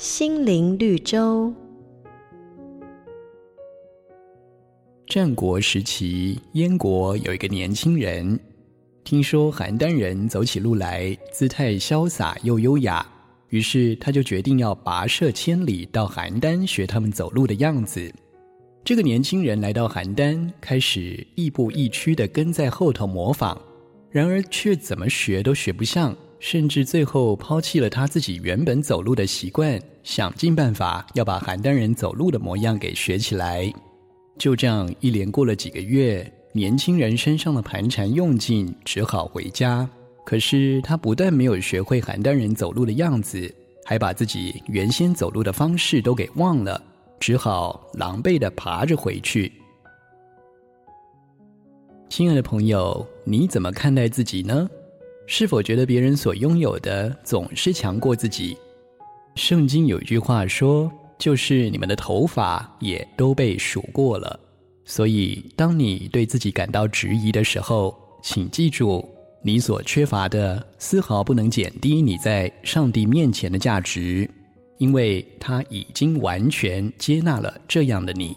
心灵绿洲。战国时期，燕国有一个年轻人，听说邯郸人走起路来姿态潇洒又优雅，于是他就决定要跋涉千里到邯郸学他们走路的样子。这个年轻人来到邯郸，开始亦步亦趋地跟在后头模仿，然而却怎么学都学不像。甚至最后抛弃了他自己原本走路的习惯，想尽办法要把邯郸人走路的模样给学起来。就这样一连过了几个月，年轻人身上的盘缠用尽，只好回家。可是他不但没有学会邯郸人走路的样子，还把自己原先走路的方式都给忘了，只好狼狈地爬着回去。亲爱的朋友，你怎么看待自己呢？是否觉得别人所拥有的总是强过自己？圣经有一句话说，就是你们的头发也都被数过了。所以，当你对自己感到质疑的时候，请记住，你所缺乏的丝毫不能减低你在上帝面前的价值，因为他已经完全接纳了这样的你。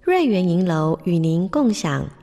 瑞圆银楼与您共享。